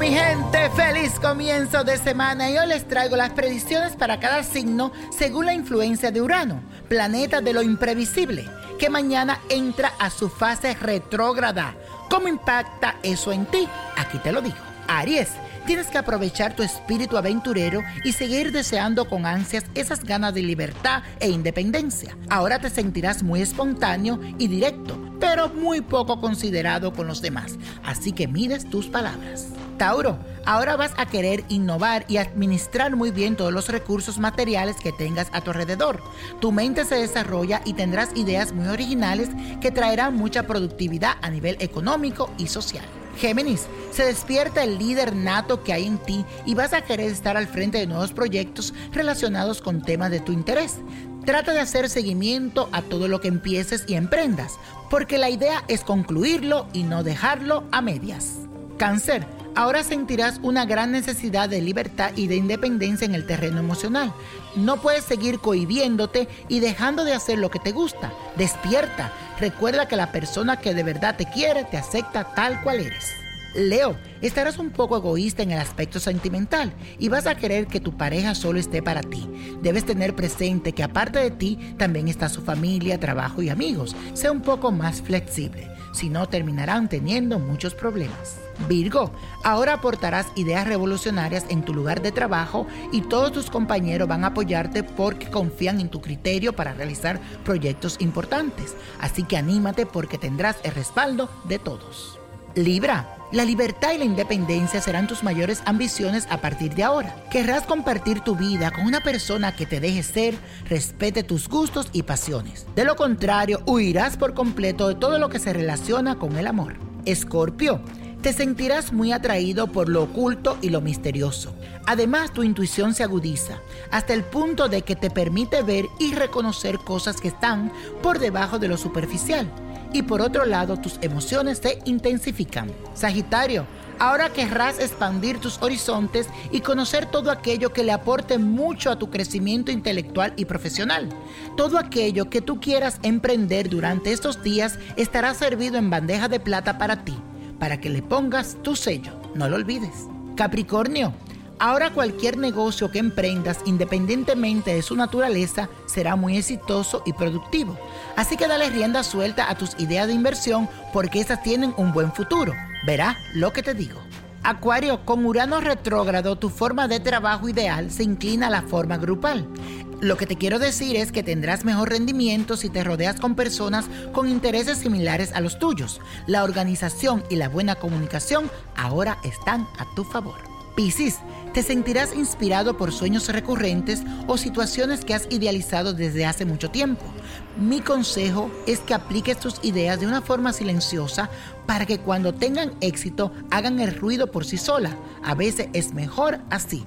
Mi gente, feliz comienzo de semana. Y hoy les traigo las predicciones para cada signo según la influencia de Urano, planeta de lo imprevisible, que mañana entra a su fase retrógrada. ¿Cómo impacta eso en ti? Aquí te lo digo. Aries. Tienes que aprovechar tu espíritu aventurero y seguir deseando con ansias esas ganas de libertad e independencia. Ahora te sentirás muy espontáneo y directo, pero muy poco considerado con los demás. Así que mides tus palabras. Tauro, ahora vas a querer innovar y administrar muy bien todos los recursos materiales que tengas a tu alrededor. Tu mente se desarrolla y tendrás ideas muy originales que traerán mucha productividad a nivel económico y social. Géminis, se despierta el líder nato que hay en ti y vas a querer estar al frente de nuevos proyectos relacionados con temas de tu interés. Trata de hacer seguimiento a todo lo que empieces y emprendas, porque la idea es concluirlo y no dejarlo a medias. Cáncer, ahora sentirás una gran necesidad de libertad y de independencia en el terreno emocional. No puedes seguir cohibiéndote y dejando de hacer lo que te gusta. Despierta. Recuerda que la persona que de verdad te quiere te acepta tal cual eres. Leo, estarás un poco egoísta en el aspecto sentimental y vas a querer que tu pareja solo esté para ti. Debes tener presente que aparte de ti también está su familia, trabajo y amigos. Sea un poco más flexible, si no terminarán teniendo muchos problemas. Virgo, ahora aportarás ideas revolucionarias en tu lugar de trabajo y todos tus compañeros van a apoyarte porque confían en tu criterio para realizar proyectos importantes. Así que anímate porque tendrás el respaldo de todos. Libra, la libertad y la independencia serán tus mayores ambiciones a partir de ahora. Querrás compartir tu vida con una persona que te deje ser, respete tus gustos y pasiones. De lo contrario, huirás por completo de todo lo que se relaciona con el amor. Escorpio, te sentirás muy atraído por lo oculto y lo misterioso. Además, tu intuición se agudiza hasta el punto de que te permite ver y reconocer cosas que están por debajo de lo superficial. Y por otro lado, tus emociones se intensifican. Sagitario, ahora querrás expandir tus horizontes y conocer todo aquello que le aporte mucho a tu crecimiento intelectual y profesional. Todo aquello que tú quieras emprender durante estos días estará servido en bandeja de plata para ti para que le pongas tu sello. No lo olvides. Capricornio, ahora cualquier negocio que emprendas, independientemente de su naturaleza, será muy exitoso y productivo. Así que dale rienda suelta a tus ideas de inversión porque esas tienen un buen futuro. Verá lo que te digo. Acuario, con Urano retrógrado, tu forma de trabajo ideal se inclina a la forma grupal. Lo que te quiero decir es que tendrás mejor rendimiento si te rodeas con personas con intereses similares a los tuyos. La organización y la buena comunicación ahora están a tu favor. Piscis, te sentirás inspirado por sueños recurrentes o situaciones que has idealizado desde hace mucho tiempo. Mi consejo es que apliques tus ideas de una forma silenciosa para que cuando tengan éxito hagan el ruido por sí sola. A veces es mejor así.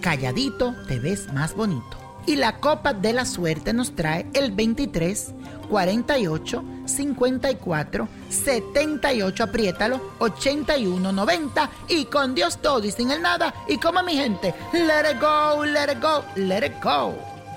Calladito te ves más bonito. Y la copa de la suerte nos trae el 23, 48, 54, 78, apriétalo, 81, 90 y con Dios todo y sin el nada. Y como mi gente, let it go, let it go, let it go.